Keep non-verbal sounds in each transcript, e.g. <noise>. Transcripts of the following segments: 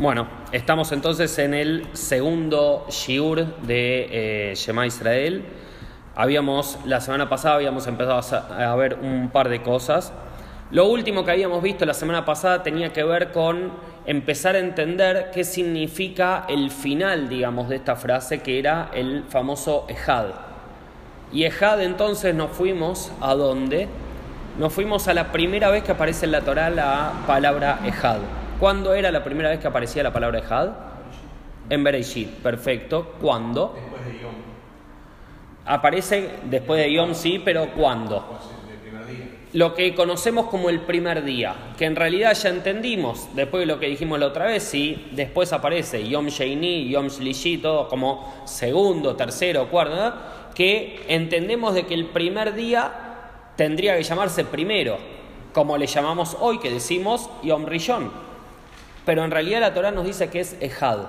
Bueno, estamos entonces en el segundo shiur de eh, Shema Israel. Habíamos, la semana pasada habíamos empezado a, a ver un par de cosas. Lo último que habíamos visto la semana pasada tenía que ver con empezar a entender qué significa el final, digamos, de esta frase, que era el famoso Ejad. Y Ejad entonces nos fuimos a dónde? Nos fuimos a la primera vez que aparece en la Torah la palabra Ejad. ¿Cuándo era la primera vez que aparecía la palabra Ejad? En Bereshit, perfecto. ¿Cuándo? Después de Yom, Aparece después de Yom, sí, pero ¿cuándo? Lo que conocemos como el primer día, que en realidad ya entendimos, después de lo que dijimos la otra vez, sí, después aparece Yom Sheini, Yom Shlishi, todo como segundo, tercero, cuarto, ¿no? que entendemos de que el primer día tendría que llamarse primero, como le llamamos hoy, que decimos Yom Rishon. Pero en realidad la Torah nos dice que es Ejad,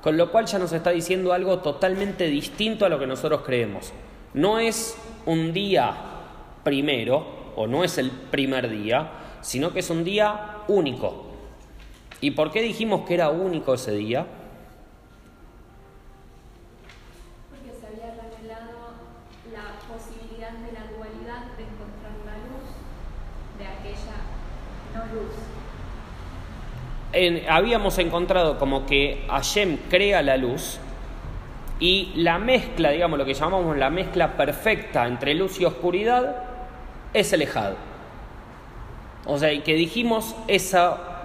con lo cual ya nos está diciendo algo totalmente distinto a lo que nosotros creemos. No es un día primero, o no es el primer día, sino que es un día único. ¿Y por qué dijimos que era único ese día? Porque se había revelado la posibilidad de la dualidad de encontrar la luz de aquella no luz. Habíamos encontrado como que Hashem crea la luz y la mezcla, digamos lo que llamamos la mezcla perfecta entre luz y oscuridad, es el Ejad. O sea, y que dijimos ese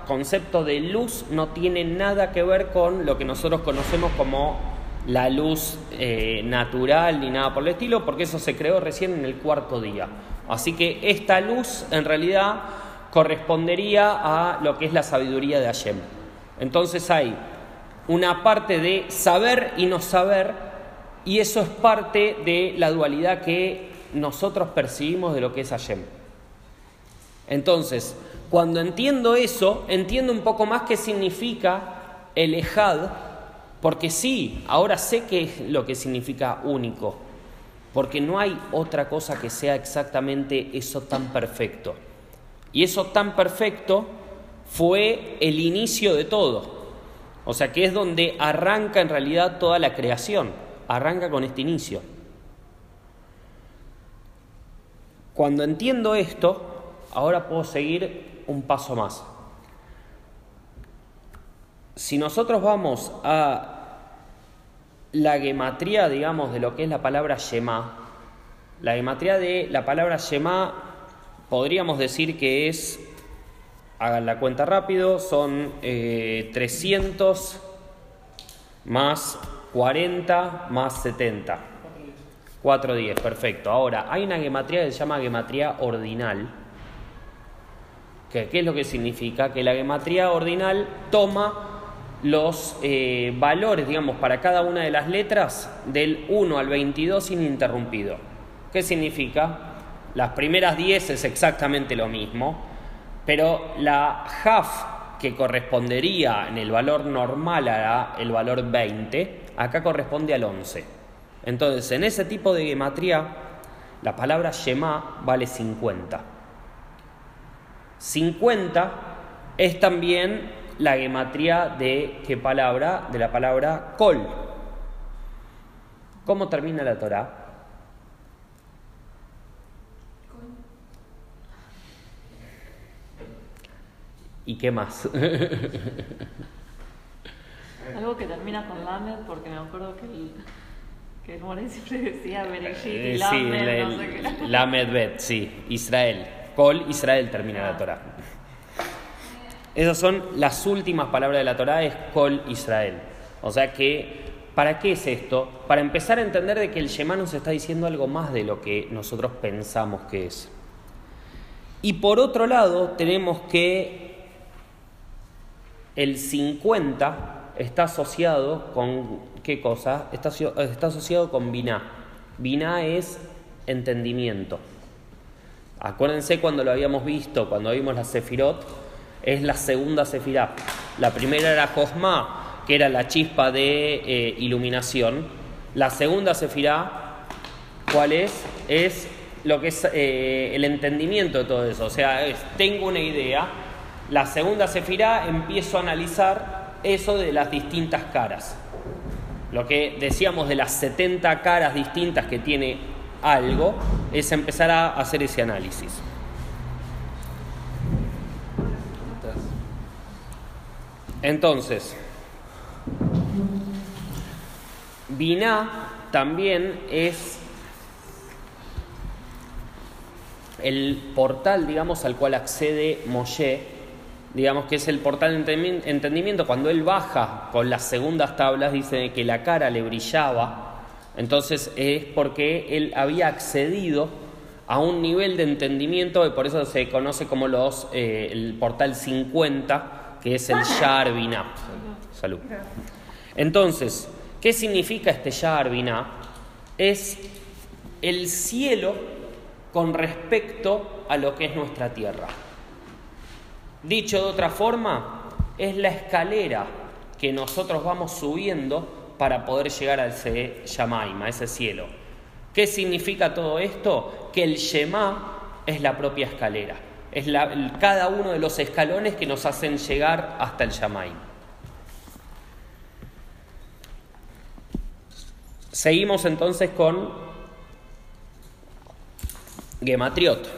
concepto de luz no tiene nada que ver con lo que nosotros conocemos como la luz eh, natural ni nada por el estilo, porque eso se creó recién en el cuarto día. Así que esta luz en realidad correspondería a lo que es la sabiduría de Hashem. Entonces hay una parte de saber y no saber, y eso es parte de la dualidad que nosotros percibimos de lo que es Hashem. Entonces, cuando entiendo eso, entiendo un poco más qué significa el Ejad, porque sí, ahora sé qué es lo que significa único, porque no hay otra cosa que sea exactamente eso tan perfecto. Y eso tan perfecto fue el inicio de todo. O sea que es donde arranca en realidad toda la creación, arranca con este inicio. Cuando entiendo esto, ahora puedo seguir un paso más. Si nosotros vamos a la gematría, digamos, de lo que es la palabra Shema, la gematría de la palabra Shema podríamos decir que es, hagan la cuenta rápido, son eh, 300 más 40 más 70. 410, perfecto. Ahora, hay una gematría que se llama gematría ordinal. que ¿Qué es lo que significa? Que la gematría ordinal toma los eh, valores, digamos, para cada una de las letras del 1 al 22 ininterrumpido. ¿Qué significa? Las primeras 10 es exactamente lo mismo, pero la half que correspondería en el valor normal a el valor 20, acá corresponde al 11. Entonces, en ese tipo de gematría, la palabra Shema vale 50. 50 es también la gematría de qué palabra? De la palabra Kol. ¿Cómo termina la Torah? ¿Y qué más? <laughs> Algo que termina con Lamed, porque me acuerdo que el, que el siempre decía Bereshit Eh, y sí, Lamed, el- no sé qué. <laughs> Lamed Bet, sí, Israel. Kol, Israel termina la Torah. Esas son las últimas palabras de la Torah, es Kol Israel. O sea que, ¿para qué es esto? Para empezar a entender de que el Shema nos está diciendo algo más de lo que nosotros pensamos que es. Y por otro lado, tenemos que el 50 está asociado con qué cosa? Está, está asociado con Binah. Binah es entendimiento. Acuérdense cuando lo habíamos visto, cuando vimos la Sefirot, es la segunda Sefirá. La primera era Josma, que era la chispa de eh, iluminación. La segunda Sefirá, ¿cuál es? Es lo que es eh, el entendimiento de todo eso. O sea, es, tengo una idea. La segunda Sefirá empiezo a analizar eso de las distintas caras. Lo que decíamos de las 70 caras distintas que tiene algo es empezar a hacer ese análisis. Entonces, Binah también es el portal, digamos, al cual accede Moshe, digamos que es el portal de entendimiento. Cuando él baja con las segundas tablas, dice que la cara le brillaba, entonces es porque él había accedido a un nivel de entendimiento y por eso se conoce como los, eh, el portal 50, que es el Shar Salud. Entonces, ¿qué significa este Shar Es el cielo con respecto a lo que es nuestra tierra. Dicho de otra forma, es la escalera que nosotros vamos subiendo para poder llegar al ese Yamaim, a ese cielo. ¿Qué significa todo esto? Que el Shema es la propia escalera, es cada uno de los escalones que nos hacen llegar hasta el Yamaim. Seguimos entonces con Gematriot.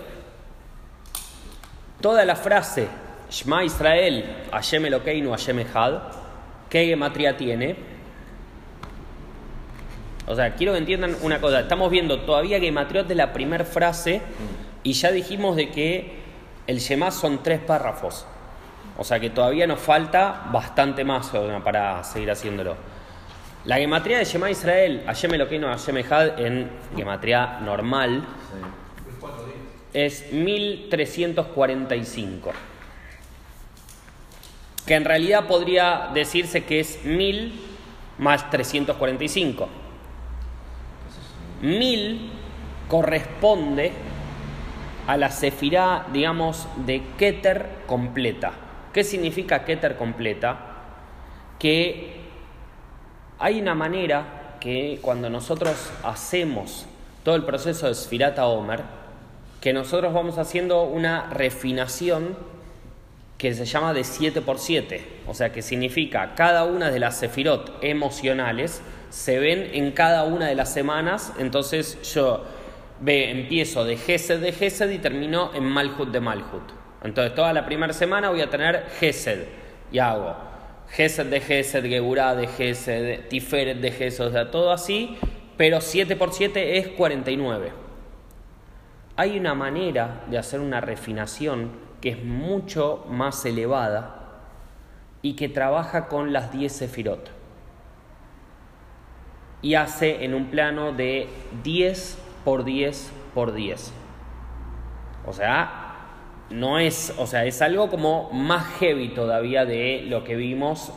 Toda la frase Shema Israel, Hashem Elokeinu, Hashem Echad, ¿qué gematría tiene? O sea, quiero que entiendan una cosa. Estamos viendo todavía gematriot de la primera frase y ya dijimos de que el Shema son tres párrafos. O sea que todavía nos falta bastante más para seguir haciéndolo. La gematría de Shema Israel, Hashem Elokeinu, Hashem Echad, en gematría normal, es 1345. Que en realidad podría decirse que es 1000 más 345. 1000 corresponde a la sefirá, digamos, de Keter completa. ¿Qué significa Keter completa? Que hay una manera que cuando nosotros hacemos todo el proceso de Sfirata Omer, que nosotros vamos haciendo una refinación que se llama de 7 por 7, o sea que significa cada una de las sefirot emocionales se ven en cada una de las semanas, entonces yo empiezo de Gesed de Gesed y termino en Malhut de Malhut. Entonces toda la primera semana voy a tener Gesed y hago Gesed de Gesed, Geburah de Gesed, Tiferet de Gesed, o sea, todo así, pero 7 por 7 es 49 hay una manera de hacer una refinación que es mucho más elevada y que trabaja con las 10 sefirot. Y hace en un plano de 10 por 10 por 10. O sea, no es, o sea, es algo como más heavy todavía de lo que vimos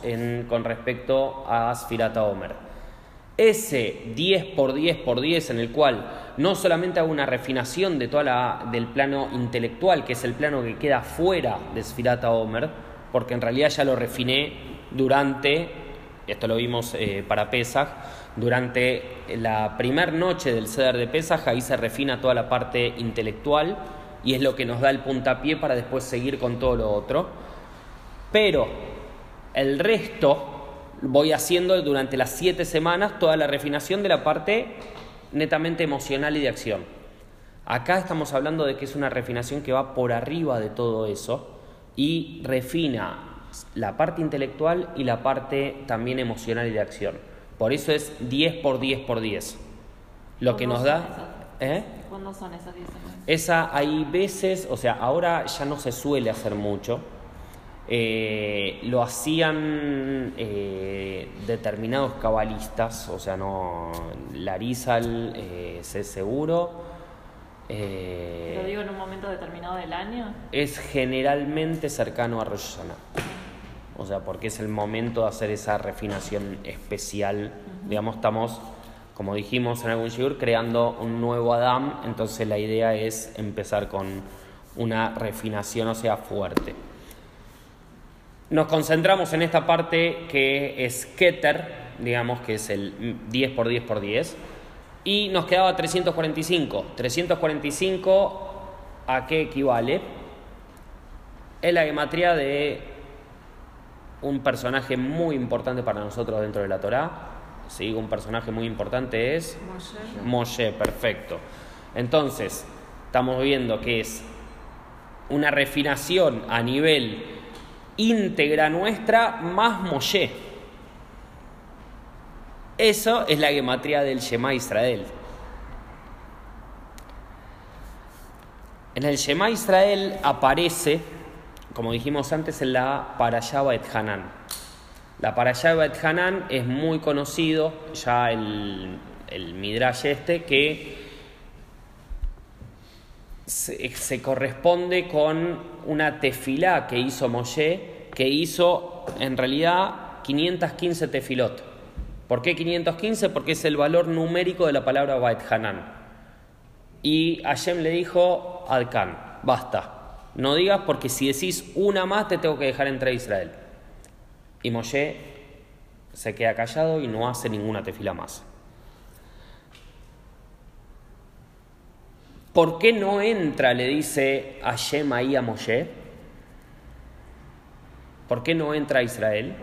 con respecto a Sfirata Omer ese 10 por 10 por 10 en el cual no solamente hago una refinación de toda la, del plano intelectual, que es el plano que queda fuera de Sfirata Omer, porque en realidad ya lo refiné durante, esto lo vimos eh, para Pesach, durante la primera noche del Ceder de Pesach, ahí se refina toda la parte intelectual y es lo que nos da el puntapié para después seguir con todo lo otro. Pero el resto voy haciendo durante las siete semanas toda la refinación de la parte netamente emocional y de acción. Acá estamos hablando de que es una refinación que va por arriba de todo eso y refina la parte intelectual y la parte también emocional y de acción. Por eso es 10 por 10 por 10. Lo que nos da... ¿Eh? ¿Cuándo son esas 10 semanas? Esa hay veces, o sea, ahora ya no se suele hacer mucho, eh, lo hacían eh, determinados cabalistas, o sea, no Larizal, eh, sé seguro. Eh, ¿Lo digo en un momento determinado del año? Es generalmente cercano a Rosh O sea, porque es el momento de hacer esa refinación especial. Digamos, estamos, como dijimos en algún shiur, creando un nuevo Adam. Entonces la idea es empezar con una refinación, o sea, fuerte. Nos concentramos en esta parte que es Keter, digamos que es el 10 por 10 por 10, y nos quedaba 345. 345, ¿a qué equivale? Es la gematría de un personaje muy importante para nosotros dentro de la Torá. ¿sí? Un personaje muy importante es Moshe. Moshe, perfecto. Entonces, estamos viendo que es una refinación a nivel íntegra nuestra más Moshe. Eso es la gematría del Shema Israel. En el Shema Israel aparece, como dijimos antes, en la Parashá et Hanan. La Parashá et Hanan es muy conocido, ya el, el Midrash este, que se, corresponde con una tefilá que hizo Moshe, que hizo en realidad 515 tefilot. ¿Por qué 515? Porque es el valor numérico de la palabra Bait Hanan. Y Hashem le dijo, Adkan, basta. No digas porque si decís una más te tengo que dejar entrar a Israel. Y Moshe se queda callado y no hace ninguna tefila más. ¿Por qué no entra, le dice Hashem ahí a Moshe? ¿Por qué no entra a Israel?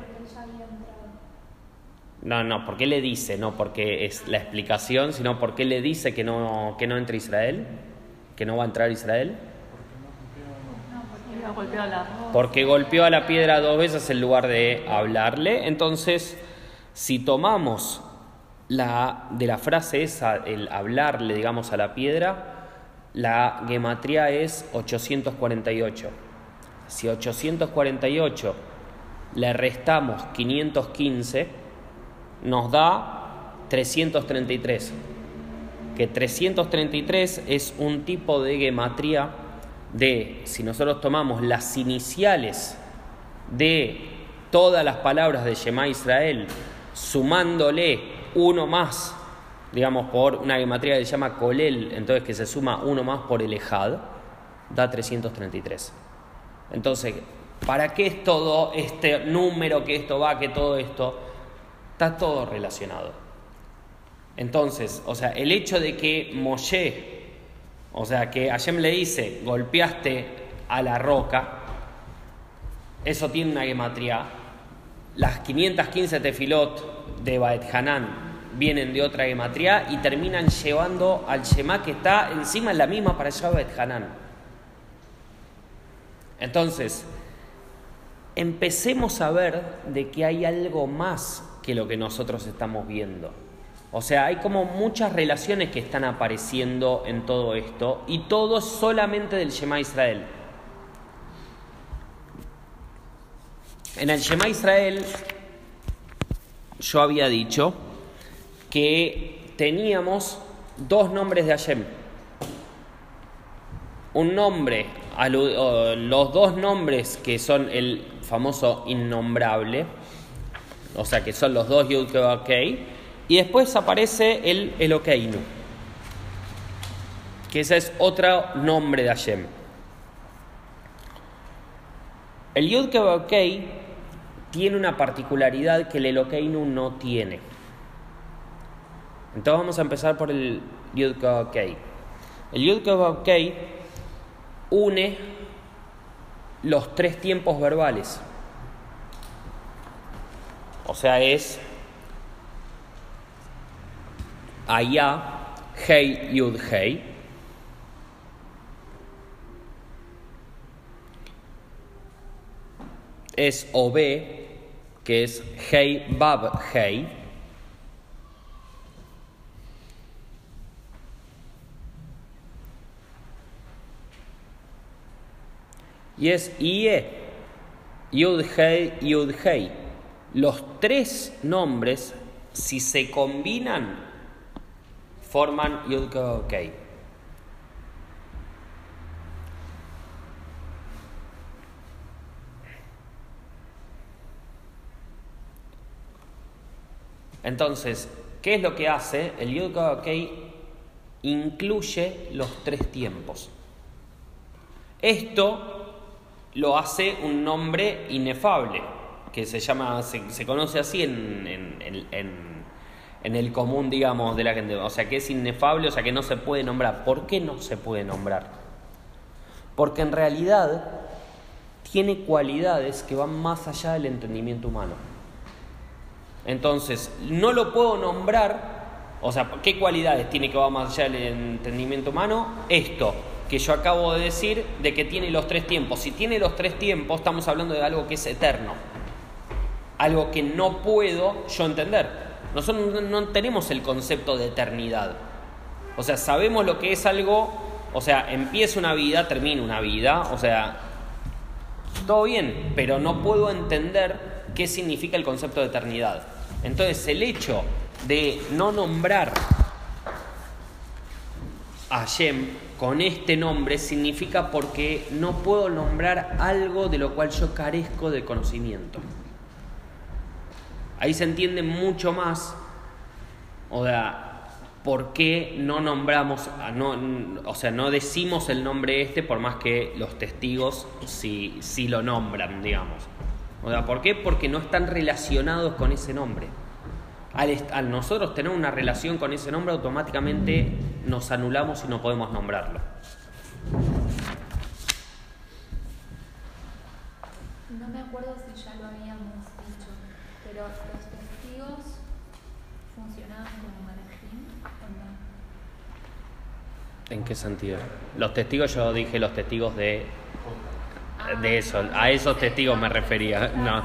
No, no, ¿por qué le dice? No porque es la explicación, sino por qué le dice que no, que no entre Israel, que no va a entrar Israel. Porque golpeó a la piedra dos veces en lugar de hablarle. Entonces, si tomamos la, de la frase esa, el hablarle, digamos, a la piedra, la gematría es 848. Si 848 le restamos 515, nos da 333. Que 333 es un tipo de gematría de, si nosotros tomamos las iniciales de todas las palabras de Shema Israel, sumándole uno más, digamos por una gematría que se llama Kolel, entonces que se suma uno más por el Ejad, da 333. Entonces, ¿para qué es todo este número, que esto va, que todo esto? Está todo relacionado. Entonces, o sea, el hecho de que Moshe, o sea, que Hashem le dice, golpeaste a la roca, eso tiene una gematría. Las 515 tefilot de Baet Hanan vienen de otra gematría y terminan llevando al Shema que está encima en la misma para Baet Hanan. Entonces, empecemos a ver de que hay algo más que lo que nosotros estamos viendo. O sea, hay como muchas relaciones que están apareciendo en todo esto y todo solamente del Shema Israel. En el Shema Israel yo había dicho que teníamos dos nombres de Hashem. Un nombre, los dos nombres que son el famoso innombrable, o sea que son los dos Yud y después aparece el Elokeinu, que ese es otro nombre de Hashem. El Yud tiene una particularidad que el Elokeinu no tiene. Entonces vamos a empezar por el Yud Kei. El Yud Kei une los tres tiempos verbales. O sea, es Aya, Hei, Yud, Hei. Es Obe, que es Hei, Bab, Hei. Y es Ie, Yud, Hei, Yud, Hei. Los tres nombres, si se combinan, forman Yud Kei Kei. Entonces, ¿qué es lo que hace? El Yud incluye los tres tiempos. Esto lo hace un nombre inefable, que se llama, se, se conoce así en, en- en- en- el común, digamos, de la gente. O sea, que es inefable, o sea, que no se puede nombrar. ¿Por qué no se puede nombrar? Porque en realidad tiene cualidades que van más allá del entendimiento humano. Entonces, no lo puedo nombrar, o sea, ¿qué cualidades tiene que va más allá del entendimiento humano? Esto que yo acabo de decir de que tiene los tres tiempos. Si tiene los tres tiempos, estamos hablando de algo que es eterno, algo que no puedo yo entender. Nosotros no tenemos el concepto de eternidad. O sea, sabemos lo que es algo, o sea, empieza una vida, termina una vida, o sea, todo bien, pero no puedo entender qué significa el concepto de eternidad. Entonces, el hecho de no nombrar a Shem con este nombre significa porque no puedo nombrar algo de lo cual yo carezco de conocimiento. Ahí se entiende mucho más, o sea, por qué no nombramos, no, o sea, no decimos el nombre este por más que los testigos sí, sí lo nombran, digamos. O sea, ¿por qué? Porque no están relacionados con ese nombre. Al, nosotros tener una relación con ese nombre, automáticamente nos anulamos y no podemos nombrarlo. No me acuerdo si ya lo habíamos dicho, pero los testigos funcionaban como marajim o no? ¿En qué sentido? Los testigos, yo dije los testigos de, de eso, a esos testigos me refería. No,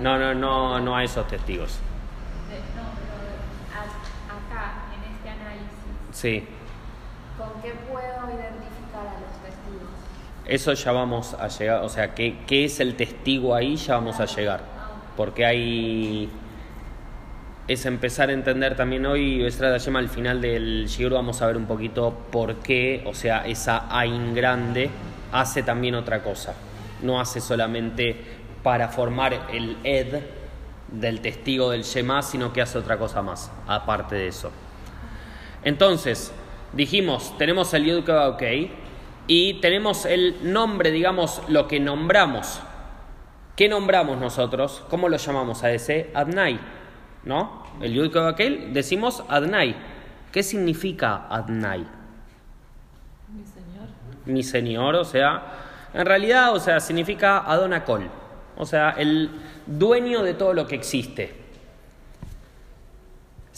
no, no, no, no a esos testigos. Sí. ¿Con qué puedo identificar a los testigos? Eso ya vamos a llegar, o sea, ¿qué, qué es el testigo ahí? Ya vamos a llegar. Porque hay... Es empezar a entender también hoy, Estrada llama al final del Shigur vamos a ver un poquito por qué, o sea, esa Ain grande hace también otra cosa. No hace solamente para formar el Ed del testigo del Shema, sino que hace otra cosa más, aparte de eso. Entonces, dijimos, tenemos el Yud ok y tenemos el nombre, digamos, lo que nombramos. ¿Qué nombramos nosotros? ¿Cómo lo llamamos a ese? Adnai, ¿no? El Yud ok decimos Adnai. ¿Qué significa Adnai? Mi Señor. Mi Señor, o sea, en realidad, o sea, significa Adonacol, o sea, el dueño de todo lo que existe.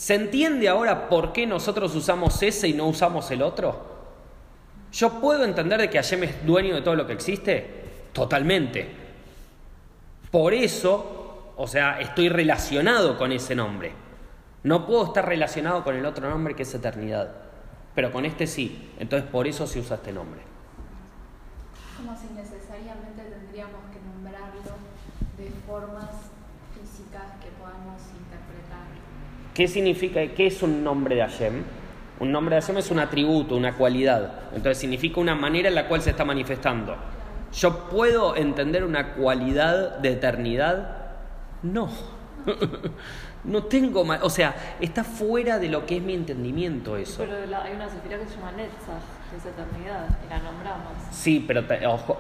¿Se entiende ahora por qué nosotros usamos ese y no usamos el otro? ¿Yo puedo entender de que Hashem es dueño de todo lo que existe? Totalmente. Por eso, o sea, estoy relacionado con ese nombre. No puedo estar relacionado con el otro nombre que es eternidad. Pero con este sí. Entonces por eso se usa este nombre. Como si necesariamente tendríamos que nombrarlo de formas ¿Qué significa, qué es un nombre de Hashem? Un nombre de Hashem es un atributo, una cualidad. Entonces significa una manera en la cual se está manifestando. ¿Yo puedo entender una cualidad de eternidad? No. <laughs> no tengo más. O sea, está fuera de lo que es mi entendimiento eso. Pero hay una sefira que se llama Netzach, que es eternidad, y la nombramos. Sí, pero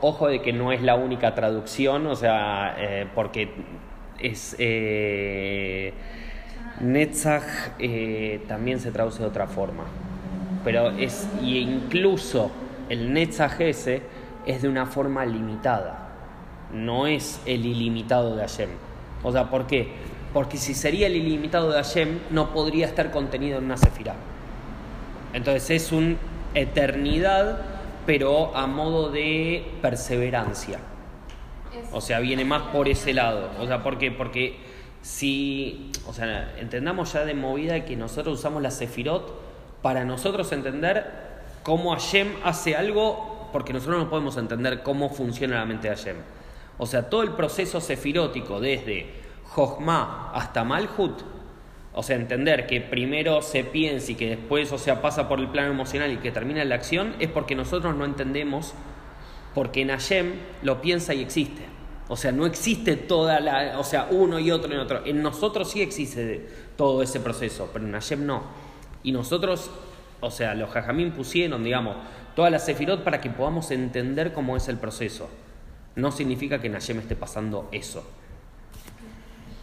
ojo, de que no es la única traducción, o sea, eh, porque es. Eh, Netzach eh, también se traduce de otra forma, pero es, y incluso el Netzach ese es de una forma limitada, no es el ilimitado de Hashem. O sea, ¿por qué? Porque si sería el ilimitado de Hashem, no podría estar contenido en una sefirá. Entonces es una eternidad, pero a modo de perseverancia. O sea, viene más por ese lado. O sea, ¿por qué? Porque si, o sea, entendamos ya de movida que nosotros usamos la Sefirot para nosotros entender cómo Hashem hace algo, porque nosotros no podemos entender cómo funciona la mente de Hashem. O sea, todo el proceso sefirótico, desde Jochma hasta Malhut, o sea, entender que primero se piensa y que después, o sea, pasa por el plano emocional y que termina la acción, es porque nosotros no entendemos, porque en Hashem lo piensa y existe. O sea, no existe toda la, o sea, uno y otro y otro. En nosotros sí existe todo ese proceso, pero en Hashem no. Y nosotros, o sea, los jajamín pusieron, digamos, toda la sefirot para que podamos entender cómo es el proceso. No significa que en Hashem esté pasando eso.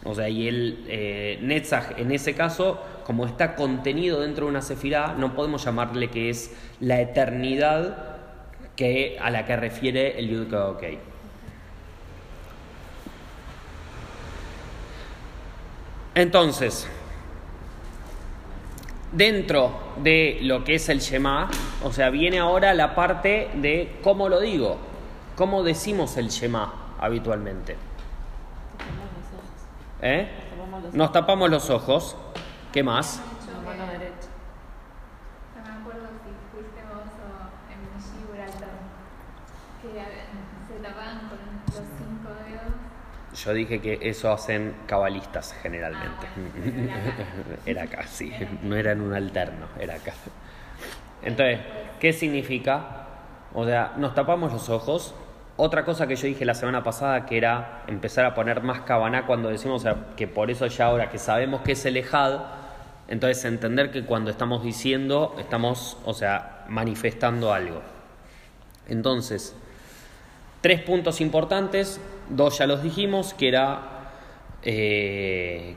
O sea, y el eh, Netzach, en ese caso, como está contenido dentro de una sefirá, no podemos llamarle que es la eternidad que, a la que refiere el Yud Ok. Entonces, dentro de lo que es el Shema, o sea, viene ahora la parte de cómo lo digo, cómo decimos el Shema habitualmente. Tapamos los ojos. ¿Eh? Nos tapamos los ojos. ¿Qué más? Mucho La mano que- derecha. No me acuerdo si fuiste vos o en Gibraltar, que a- se tapaban con los cinco dedos. Yo dije que eso hacen cabalistas generalmente. Ah, <laughs> era acá. Sí. No era en un alterno, era acá. Entonces, ¿qué significa? O sea, nos tapamos los ojos. Otra cosa que yo dije la semana pasada que era empezar a poner más cabaná cuando decimos o sea, que por eso ya ahora que sabemos que es el ejad, entonces entender que cuando estamos diciendo estamos, o sea, manifestando algo. Entonces, Tres puntos importantes, dos ya los dijimos, que era eh,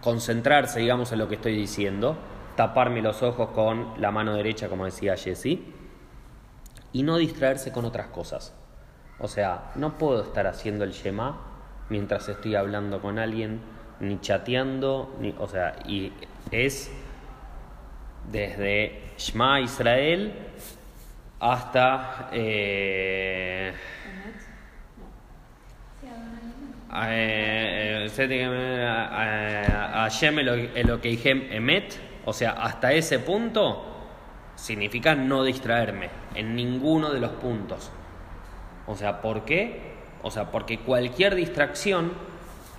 concentrarse, digamos, en lo que estoy diciendo, taparme los ojos con la mano derecha, como decía Jessie, y no distraerse con otras cosas. O sea, no puedo estar haciendo el Shema mientras estoy hablando con alguien, ni chateando, ni, o sea, y es desde Shema Israel hasta... eh, Emet. Sí, Adonai. eh, eh, Seti, eh, eh, Hashem Elo- Elokeichem Emet, o sea, hasta ese punto significa no distraerme en ninguno de los puntos. O sea, ¿por qué? O sea, porque cualquier distracción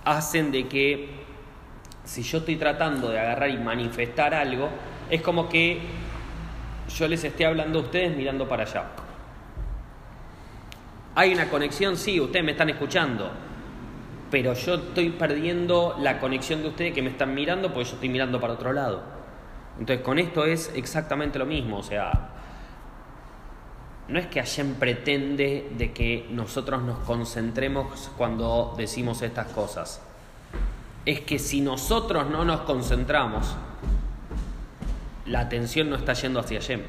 hacen de que si yo estoy tratando de agarrar y manifestar algo, es como que yo les esté hablando a ustedes mirando para allá. Hay una conexión, sí, ustedes me están escuchando, pero yo estoy perdiendo la conexión de ustedes que me están mirando porque yo estoy mirando para otro lado. Entonces con esto es exactamente lo mismo, o sea, no es que Hashem pretende de que nosotros nos concentremos cuando decimos estas cosas. Es que si nosotros no nos concentramos, la atención no está yendo hacia Hashem. Es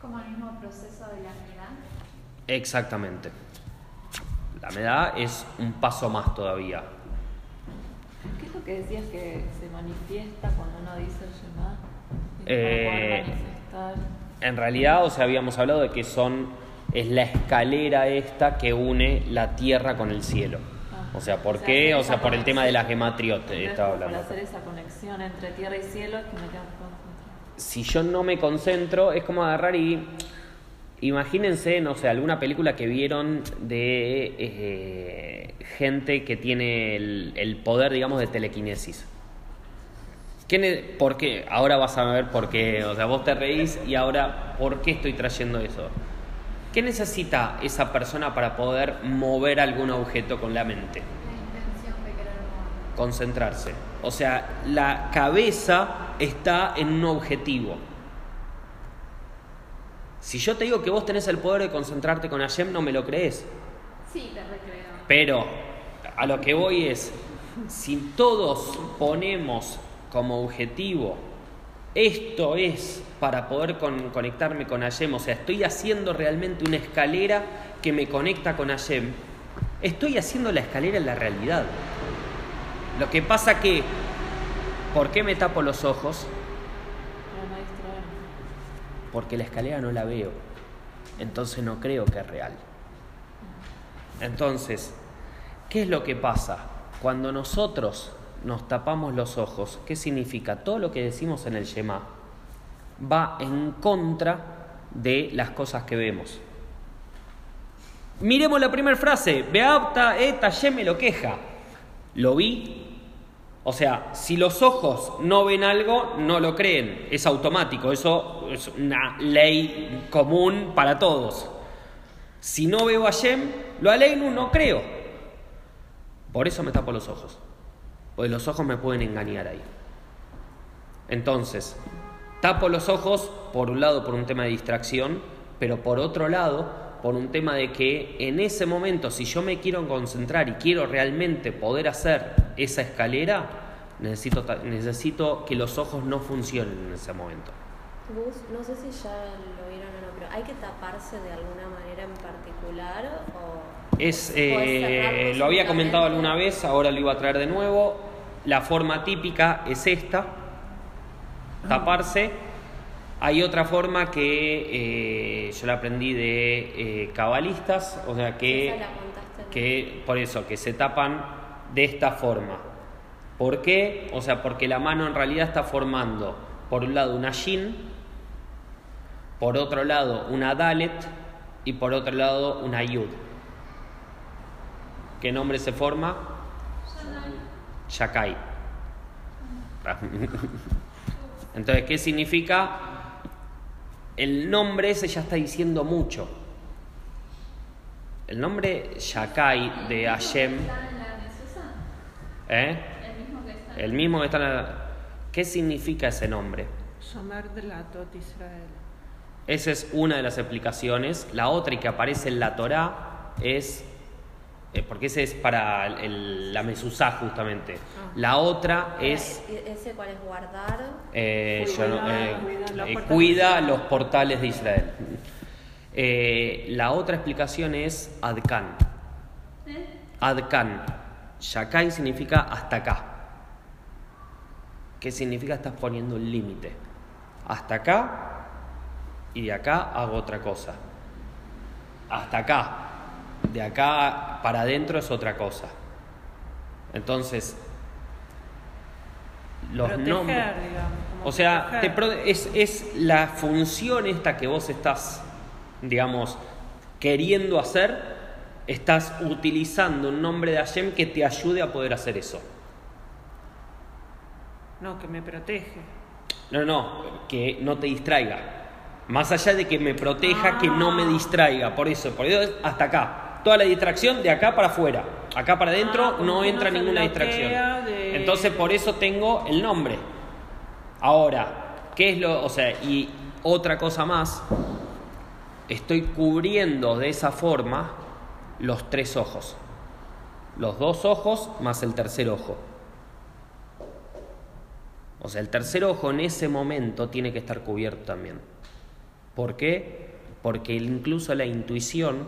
como el mismo proceso de la edad. Exactamente. La medad es un paso más todavía. ¿Qué es lo que decías que se manifiesta cuando uno dice el Shema? Eh. En realidad, o sea, habíamos hablado de que son es la escalera esta que une la tierra con el cielo. Ah. O sea, ¿por O sea, qué? O sea, por el tema de la conexión. gematriot estaba hablando. hacer esa conexión entre tierra y cielo es que me tengo que concentrar. Si yo no me concentro, es como agarrar y imagínense, no sé, alguna película que vieron de eh, gente que tiene el, poder, digamos, de telequinesis. ¿Qué ne- ¿Por qué? Ahora vas a ver por qué. O sea, vos te reís y ahora, ¿por qué estoy trayendo eso? ¿Qué necesita esa persona para poder mover algún objeto con la mente? La. Concentrarse. O sea, la cabeza está en un objetivo. Si yo te digo que vos tenés el poder de concentrarte con Hashem, no me lo crees. Sí, te recreo. Pero a lo que voy es, si todos ponemos como objetivo, esto es para poder con- conectarme con Hashem, o sea, estoy haciendo realmente una escalera que me conecta con Hashem, estoy haciendo la escalera en la realidad. Lo que pasa que, ¿por qué me tapo los ojos? Porque la escalera no la veo. Entonces no creo que es real. Entonces, ¿qué es lo que pasa? Cuando nosotros nos tapamos los ojos, ¿qué significa? Todo lo que decimos en el Shema va en contra de las cosas que vemos. Miremos la primera frase, Beapta eta me lo queja. Lo vi. O sea, si los ojos no ven algo, no lo creen. Es automático. Eso es una ley común para todos. Si no veo a Shem, lo aleino, no creo. Por eso me tapo los ojos. Porque los ojos me pueden engañar ahí. Entonces, tapo los ojos, por un lado, por un tema de distracción, pero por otro lado, por un tema de que en ese momento, si yo me quiero concentrar y quiero realmente poder hacer esa escalera, necesito, necesito que los ojos no funcionen en ese momento. Gus, no sé si ya lo vieron o no, pero ¿hay que taparse de alguna manera en particular o Es, eh, lo había comentado alguna vez, ahora lo iba a traer de nuevo. La forma típica es esta, taparse. Hay otra forma que eh, yo la aprendí de eh, cabalistas, o sea que, que por eso, que se tapan de esta forma. ¿Por qué? O sea, porque la mano en realidad está formando, por un lado, una shin, por otro lado, una dalet y por otro lado, una yud. ¿Qué nombre se forma? Shakai. Entonces, ¿qué significa? El nombre ese ya está diciendo mucho. El nombre Shakai de Hashem, ¿Está en la Mesusa? ¿Eh? El mismo que está. El mismo que está en la... ¿Qué significa ese nombre? Shomer de la Tot Israel. Esa es una de las explicaciones. La otra y que aparece en la Torá es, eh, porque ese es para el- la Mesuzá justamente. La otra es, ¿E- ¿Ese cuál es guardar? eh, Cuida, yo no- eh, cuida los eh, cuida los portales de Israel. Eh, la otra explicación es Adkan. ¿Eh? Adkan. Shakai significa hasta acá. ¿Qué significa? Estás poniendo un límite. Hasta acá y de acá hago otra cosa. Hasta acá. De acá para adentro es otra cosa. Entonces, los Proteger, nombres. digamos. O sea, te pro- es, es la función esta que vos estás, digamos, queriendo hacer, estás utilizando un nombre de Hashem que te ayude a poder hacer eso. No, que me protege. No, no, que no te distraiga. Más allá de que me proteja, que no Ah. me distraiga. Por eso, por eso es hasta acá. Toda la distracción de acá para afuera. Acá para adentro Ah, no entra ninguna distracción. de- Entonces, por eso tengo el nombre. Ahora, ¿qué es lo...? O sea, y otra cosa más, estoy cubriendo de esa forma los tres ojos. Los dos ojos más el tercer ojo. O sea, el tercer ojo en ese momento tiene que estar cubierto también. ¿Por qué? Porque incluso la intuición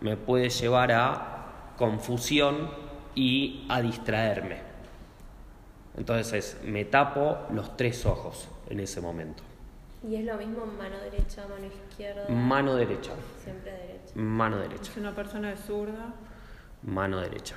me puede llevar a confusión y a distraerme. Entonces me tapo los tres ojos en ese momento. Y es lo mismo mano derecha, mano izquierda. Mano derecha, Siempre derecha. mano derecha, Si una persona es zurda. mano derecha.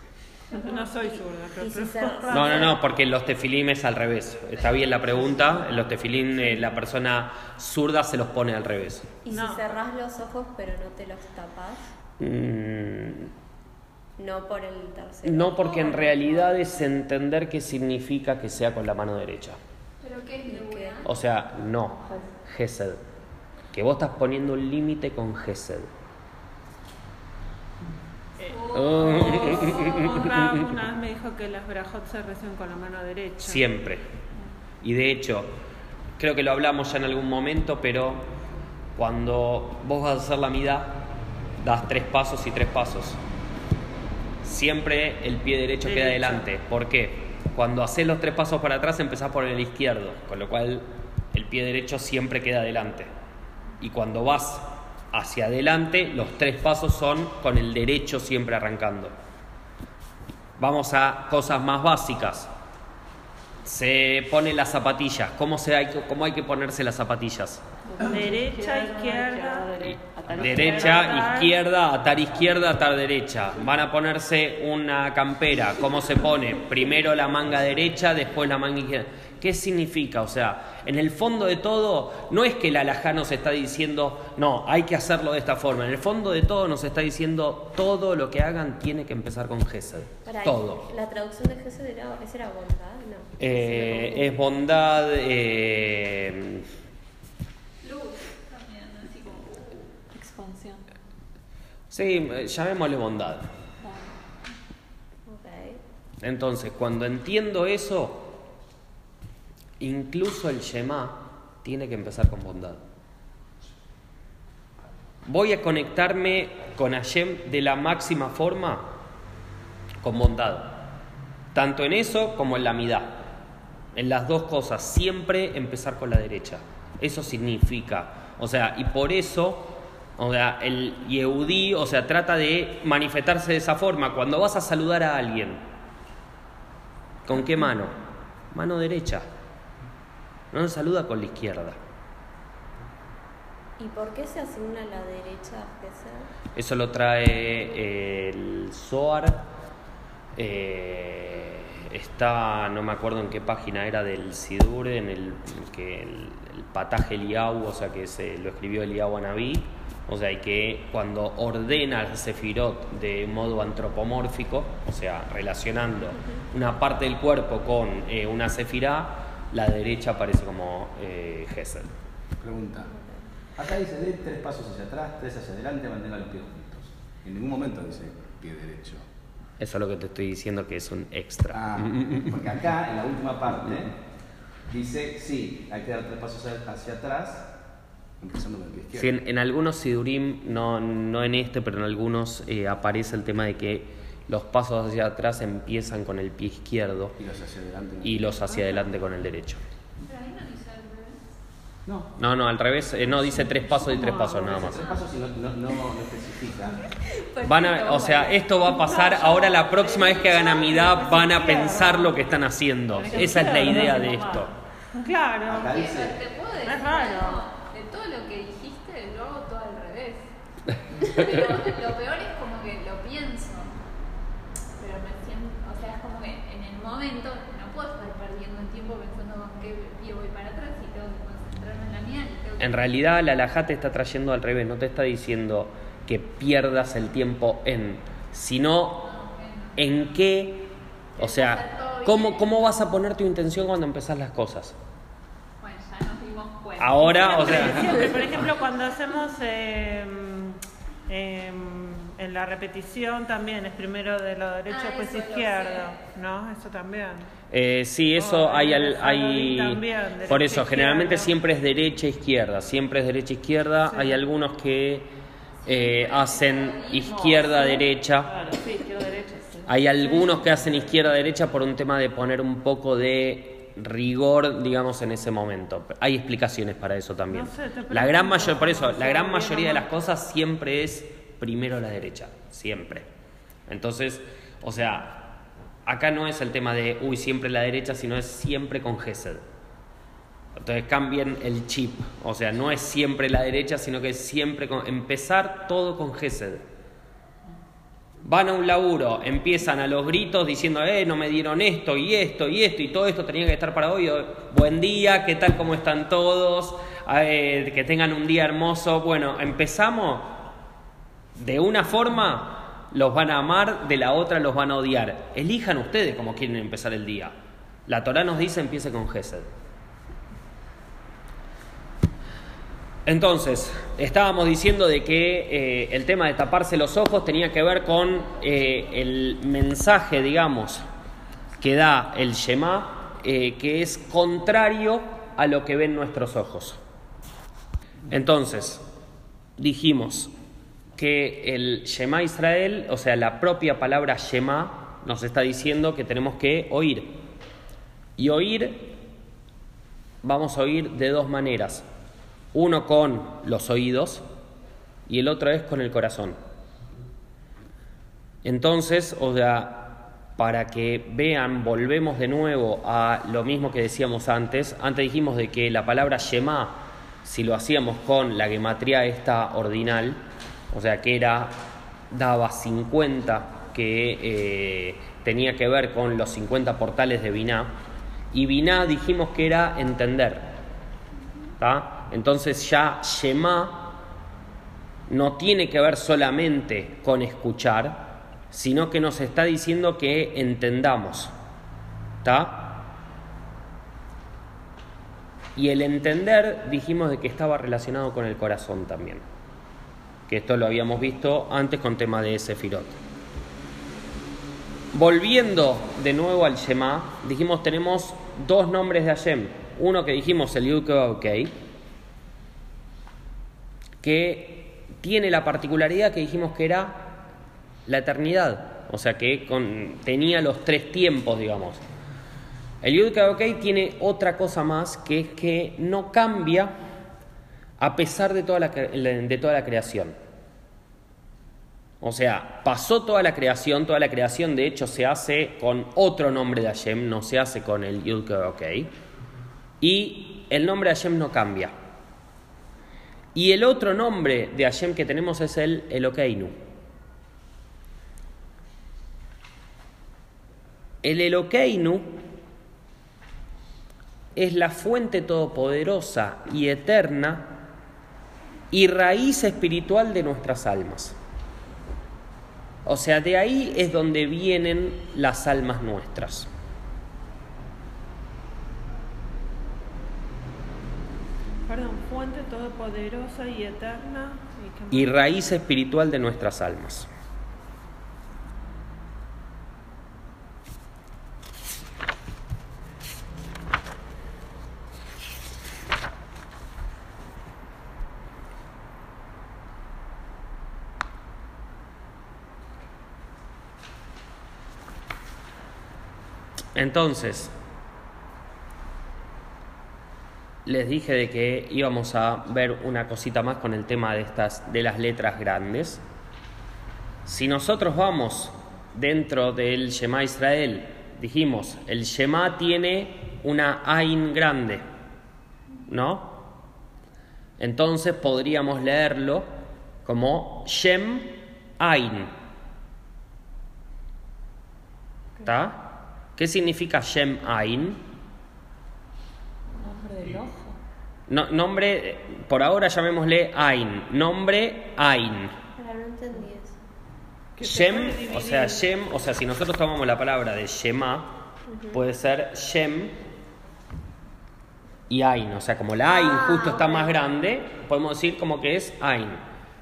No soy zurda, pero si No, no, no, porque los tefilim es al revés. Está bien la pregunta. En los tefilim eh, la persona zurda se los pone al revés. Y No. si cerrás los ojos pero no te los tapas, Mm, no por el tercero. No, porque en realidad es entender qué significa que sea con la mano derecha. ¿Pero qué es. O sea, no, Gesed. Que vos estás poniendo un límite con Gesed. Un rab una vez me dijo que las brajot se rezan con la mano derecha. Siempre. Y de hecho, creo que lo hablamos ya en algún momento, pero cuando vos vas a hacer la midá, das tres pasos y tres pasos. Siempre el pie derecho queda Derecho. adelante. ¿Por qué? Cuando haces los tres pasos para atrás empezás por el izquierdo, con lo cual el pie derecho siempre queda adelante. Y cuando vas hacia adelante, los tres pasos son con el derecho siempre arrancando. Vamos a cosas más básicas. Se pone las zapatillas. ¿Cómo, se hay, que- cómo hay que ponerse las zapatillas? Derecha, izquierda. Derecha, izquierda, atar izquierda, atar derecha. Van a ponerse una campera. ¿Cómo se pone? Primero la manga derecha, después la manga izquierda. ¿Qué significa? O sea, en el fondo de todo, no es que el alajá nos está diciendo, no, hay que hacerlo de esta forma. En el fondo de todo nos está diciendo, todo lo que hagan tiene que empezar con Gesed. Todo. La traducción de Jesús era, ¿esa era bondad? No. Eh, es bondad, eh, Luz también, así como. Expansión. sí, llamémosle bondad. confunde. Ok. Entonces, cuando entiendo eso, incluso el Shema tiene que empezar con bondad. Voy a conectarme con Hashem de la máxima forma, con bondad. Tanto en eso como en la midá. En las dos cosas, siempre empezar con la derecha. Eso significa. O sea, y por eso, O sea, el Yehudí, o sea, trata de manifestarse de esa forma. Cuando vas a saludar a alguien, ¿con qué mano? Mano derecha. No se saluda con la izquierda. ¿Y por qué se asigna la derecha a? Eso lo trae eh, el Zohar. eh, está, no me acuerdo en qué página era del Sidur, en el, que el, el pataje Eliau, o sea que se lo escribió Eliau Anabí. O sea, y que cuando ordena al Sefirot de modo antropomórfico, o sea, relacionando una parte del cuerpo con eh, una Sefirá, la derecha aparece como eh, Gesed. Pregunta. Acá dice de tres pasos hacia atrás, tres hacia adelante, mantenga los pies juntos. En ningún momento dice pie derecho. Eso es lo que te estoy diciendo que es un extra. Ah, porque acá en la última parte dice sí, hay que dar tres pasos hacia- hacia atrás, empezando con el pie izquierdo. Sí, en, en algunos Sidurim, no, no en este, pero en algunos eh, aparece el tema de que los pasos hacia atrás empiezan con el pie izquierdo Y los hacia adelante. no. y los hacia adelante con el derecho. Pero ahí no dice al revés. No. No, no, al revés, eh, no dice tres pasos y tres pasos nada más. Tres pasos y no, no, no, no especifica. Van a, o sea, esto va a pasar ahora la próxima vez que hagan amidad van a pensar lo que están haciendo. Esa es la idea de esto. Claro. Acá Pero dice. te puedo decir Es raro. algo, de todo lo que dijiste, lo hago todo al revés. <laughs> Lo peor es como que lo pienso. Pero me siento, o sea, es como que en el momento no puedo estar perdiendo el tiempo pensando con qué pie voy para atrás y tengo que concentrarme en la mía. y tengo que- En realidad la alajá te está trayendo al revés, no te está diciendo que pierdas el tiempo en, sino en qué, o sea, ¿cómo, cómo vas a poner tu intención cuando empezás las cosas. Bueno, ya nos dimos cuenta. Ahora, o sea, por ejemplo, cuando hacemos eh, eh, en la repetición también es primero de lado derecho, Ah, después eso lo izquierdo. ¿no? Eso también. eh, sí, eso Oh, hay, en al- hay también, por eso, generalmente siempre es derecha, izquierda, siempre es derecha, izquierda, Sí. hay algunos que eh, hacen izquierda, derecha, Claro, sí, izquierda, derecha. Sí. Hay algunos que hacen izquierda-derecha por un tema de poner un poco de rigor, digamos, en ese momento. Hay explicaciones para eso también. No sé, te la gran mayor, por eso, la gran mayoría de las cosas siempre es primero la derecha, siempre. Entonces, o sea, acá no es el tema de, uy, siempre la derecha, sino es siempre con Gesed. Entonces cambien el chip, o sea, no es siempre la derecha, sino que es siempre con, empezar todo con Gesed. Van a un laburo, empiezan a los gritos diciendo, eh, no me dieron esto y esto y esto y todo esto tenía que estar para hoy. Buen día, ¿qué tal? ¿Cómo están todos? Que tengan un día hermoso. Bueno, empezamos de una forma, los van a amar, de la otra los van a odiar. Elijan ustedes cómo quieren empezar el día. La Torah nos dice empiece con Gesed. Entonces, estábamos diciendo de que eh, el tema de taparse los ojos tenía que ver con eh, el mensaje, digamos, que da el Shema, eh, que es contrario a lo que ven nuestros ojos. Entonces, dijimos que el Shema Israel, o sea, la propia palabra Shema, nos está diciendo que tenemos que oír. Y oír, vamos a oír de dos maneras. Uno con los oídos y el otro es con el corazón. Entonces, o sea, para que vean, volvemos de nuevo a lo mismo que decíamos antes. Antes dijimos de que la palabra Shema, si lo hacíamos con la gematría esta ordinal, o sea, que era, daba 50, que eh, tenía que ver con los 50 portales de Biná, y Biná dijimos que era entender. ¿tá? Entonces ya Shema no tiene que ver solamente con escuchar, sino que nos está diciendo que entendamos. ¿Está? Y el entender dijimos de que estaba relacionado con el corazón también. Que esto lo habíamos visto antes con tema de Sefirot. Volviendo de nuevo al Shema, dijimos tenemos dos nombres de Hashem. Uno que dijimos el Yud que tiene la particularidad que dijimos que era la eternidad, o sea que tenía los tres tiempos, digamos. El Yud tiene otra cosa más, que es que no cambia a pesar de toda la, de toda la creación. O sea, pasó toda la creación, toda la creación de hecho se hace con otro nombre de Hashem, no se hace con el Yud ok. Y el nombre de Hashem no cambia. Y el otro nombre de Hashem que tenemos es el Elokeinu. El Elokeinu es la fuente todopoderosa y eterna y raíz espiritual de nuestras almas. O sea, de ahí es donde vienen las almas nuestras. Perdón, fuente todopoderosa y eterna. ¿Y? Y raíz espiritual de nuestras almas. Entonces, les dije de que íbamos a ver una cosita más con el tema de estas de las letras grandes. Si nosotros vamos dentro del Shema Israel, dijimos, el Shema tiene una Ain grande, ¿no? Entonces podríamos leerlo como Shem Ain. ¿Está? ¿Qué significa Shem Ain? Nombre del ojo. No- nombre, por ahora llamémosle Ain. Nombre Ain. Pero no entendí eso. Se Shem, o sea, Shem, o sea, si nosotros tomamos la palabra de Shema, puede ser Shem y Ain. O sea, como la Ain Ah, justo está más grande, podemos decir como que es Ain.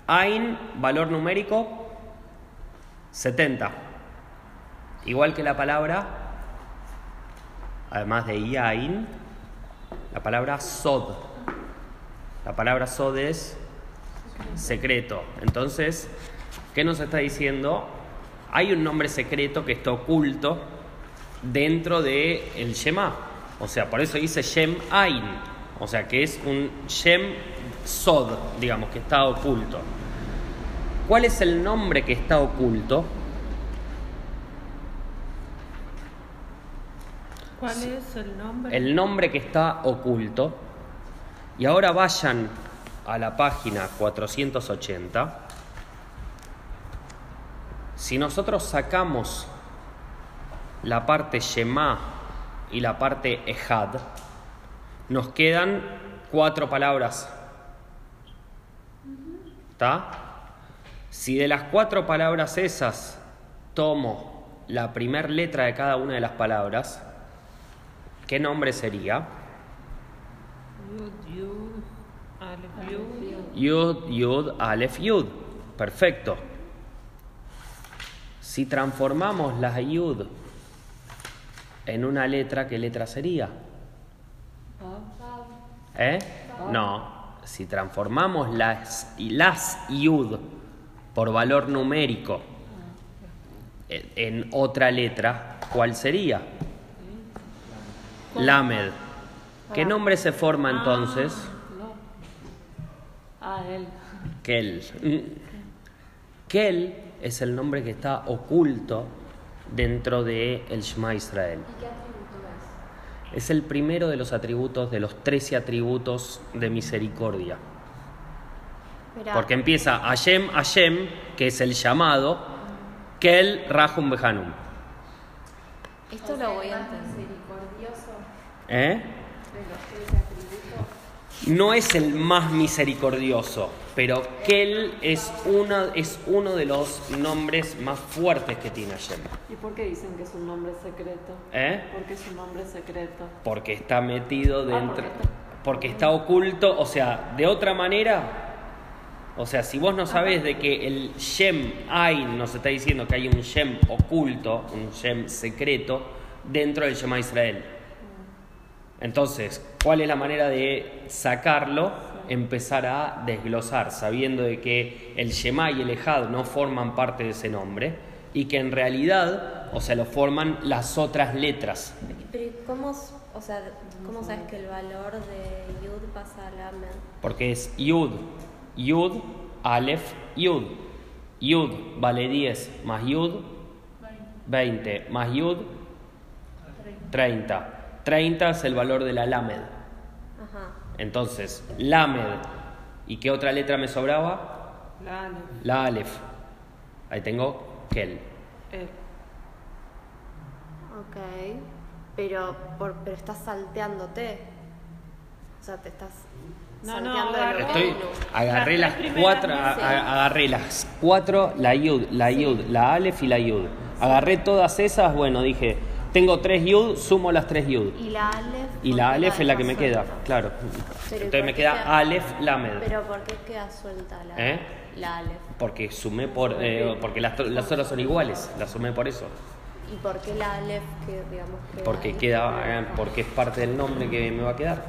Ain, valor numérico, 70. Igual que la palabra, además de Yain, la palabra Sod. La palabra Sod es secreto. Entonces, ¿qué nos está diciendo? Hay un nombre secreto que está oculto dentro del el Shema. O sea, por eso dice Shem Ain. O sea, que es un Shem Sod, digamos, que está oculto. ¿Cuál es el nombre que está oculto? ¿Cuál es el nombre? El nombre que está oculto. Y ahora vayan a la página 480. Si nosotros sacamos la parte Shema y la parte Ehad, nos quedan cuatro palabras. ¿Está? Si de las cuatro palabras esas tomo la primera letra de cada una de las palabras, ¿qué nombre sería? Yud, Aleph, Yud. Yud, Yud, Aleph, Yud. Perfecto. Si transformamos la Yud en una letra, ¿qué letra sería? ¿Eh? No. Si transformamos las, las Yud por valor numérico en otra letra, ¿cuál sería? Lamed. ¿Qué nombre se forma entonces? No. Ah, él. Kel. Kel es el nombre que está oculto dentro de el Shema Israel. ¿Y qué atributo es? Es el primero de los atributos, de los 13 atributos de misericordia. Mirá, Porque empieza Hashem, Hashem, que es el llamado, Kel, Rahum, Behanum. esto lo voy a entender. ¿Eh? No es el más misericordioso, pero Kel es uno, es uno de los nombres más fuertes que tiene Hashem. ¿Y por qué dicen que es un nombre secreto? ¿Eh? ¿Por qué es un nombre secreto? Porque está metido Ah, dentro. porque está- Porque está oculto. O sea, de otra manera. O sea, si vos no sabés de que el Shem Ain nos está diciendo que hay un Shem oculto, un Shem secreto, dentro del Shema Israel. Entonces, ¿cuál es la manera de sacarlo? Empezar a desglosar, sabiendo de que el Shema y el Ejad no forman parte de ese nombre y que en realidad, o sea, lo forman las otras letras. Pero ¿y ¿cómo, o sea, ¿cómo sabes que el valor de Yud pasa a Lamed? Porque es Yud, Yud, Aleph, Yud. Yud vale 10 más Yud, 20 más Yud, 30. 30 es el valor de la Lamed. Ajá. Entonces, Lamed. ¿Y qué otra letra me sobraba? La Ale. La Aleph. Ahí tengo Kel. Eh, Ok. Pero, por, pero estás salteándote. O sea, te estás No, no, salteando agarré- el Estoy, agarré Las cuatro, veces. agarré las cuatro, la Yud, la Yud, la Aleph y la Yud. Agarré todas esas, bueno, dije, tengo tres Yud, sumo las tres Yud. Y la Aleph. Y ¿por la Aleph es la que me queda, claro. Pero, ¿y Entonces me queda queda- Aleph Lamed. Pero ¿por qué queda suelta la, ¿Eh? la Aleph? Porque sumé por, eh, porque las, las otras son iguales, las sumé por eso. ¿Y por qué la Aleph que digamos que Porque queda, eh, porque es parte del nombre que me va a quedar.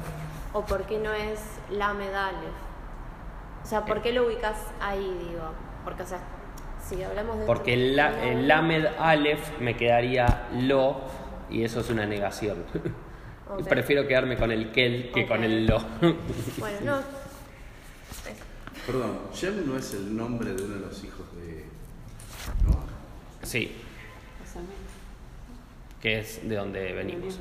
¿O por qué no es Lamed Aleph? O sea, ¿por qué lo ubicas ahí, digo? Porque, o sea, si hablamos de... Porque el, la- el Lamed Aleph me quedaría lo y eso es una negación. <laughs> Prefiero quedarme con el kel que con el lo. <laughs> Bueno, no. Perdón, Shem no es el nombre de uno de los hijos de Noah. sí, que es de donde venimos.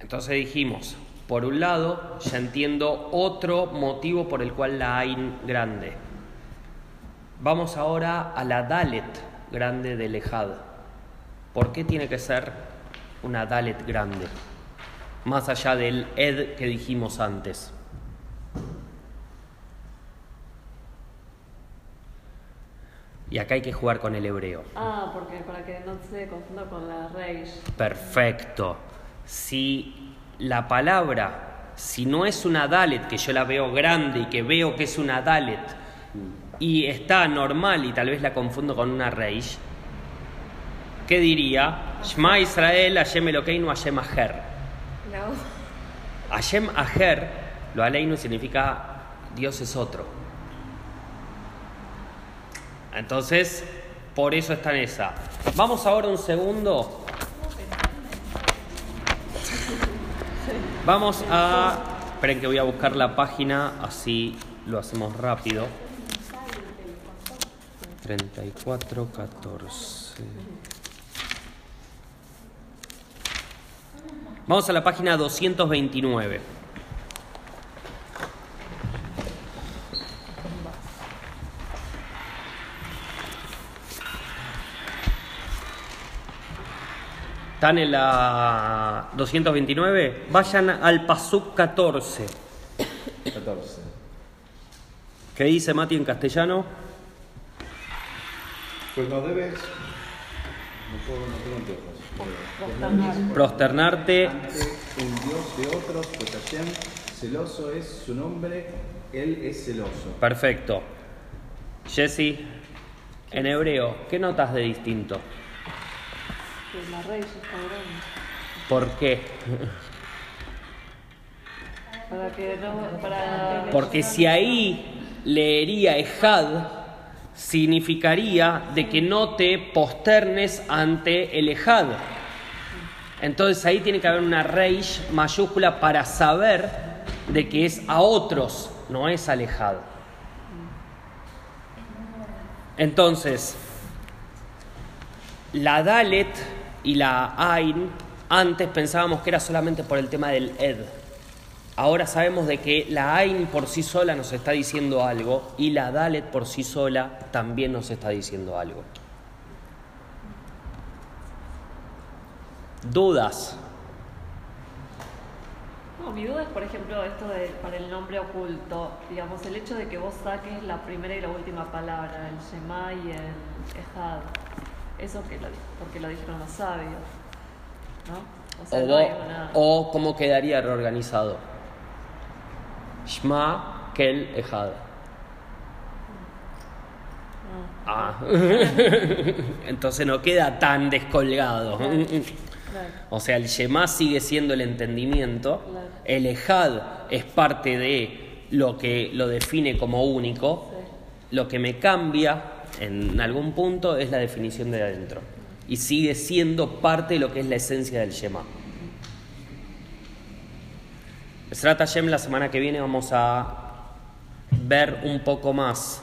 Entonces dijimos, por un lado, ya entiendo otro motivo por el cual la Ain grande. Vamos ahora a la Dalet grande del Ejad. ¿Por qué tiene que ser una Dalet grande? Más allá del Ed que dijimos antes. Y acá hay que jugar con el hebreo. Ah, porque para que no se confunda con la Reish. Perfecto. Si la palabra, si no es una Dalet, que yo la veo grande y que veo que es una Dalet, y está normal y tal vez la confundo con una Reish, ¿qué diría? Shema Israel, Hashem Elokeinu, Hashem Aher. No. Hashem Aher, lo aleinu significa Dios es otro. Entonces, por eso está en esa. Vamos ahora un segundo. Vamos a. Esperen que voy a buscar la página, así lo hacemos rápido. 34, 14. Vamos a la página 229. ¿Están en la 229? Vayan al Pasuk 14. 14. ¿Qué dice Mati en castellano? Pues no debes. No puedo, no tengo anteojos. Prosternar. Prosternarte. Ante un Dios de otros, pues Hashem, celoso es su nombre, Él es celoso. Perfecto. Jesse, en hebreo, ¿qué notas de distinto? La Reish está grande. ¿Por qué? Para que no. Para. Porque si ahí leería Ejad, significaría de que no te posternes ante el Ejad. Entonces ahí tiene que haber una reish mayúscula para saber de que es a otros, no es al Ejad. Entonces, la Dalet y la Ain, antes pensábamos que era solamente por el tema del Ed. Ahora sabemos de que la Ain por sí sola nos está diciendo algo y la Dalet por sí sola también nos está diciendo algo. ¿Dudas? No, mi duda es, por ejemplo, esto de para el nombre oculto. Digamos, el hecho de que vos saques la primera y la última palabra, el Shema y el Ejad. Eso que lo, porque lo dijeron los sabios. ¿No? O sea, O, no una. o cómo quedaría reorganizado. Shma, Kel, Ejad. Ah. <laughs> Entonces no queda tan descolgado. <laughs> Claro. O sea, el Shema sigue siendo el entendimiento. Claro. El Ejad es parte de lo que lo define como único. Sí. Lo que me cambia en algún punto es la definición de adentro. y sigue siendo parte de lo que es la esencia del Shema. Esrat Hashem, la semana que viene vamos a ver un poco más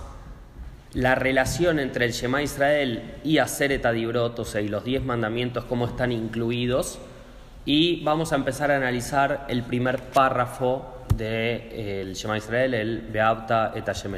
la relación entre el Shema Israel y Aseret Adibrot, o sea, y los diez mandamientos, cómo están incluidos. Y vamos a empezar a analizar el primer párrafo del Shema Israel, el Beabta et Hashem.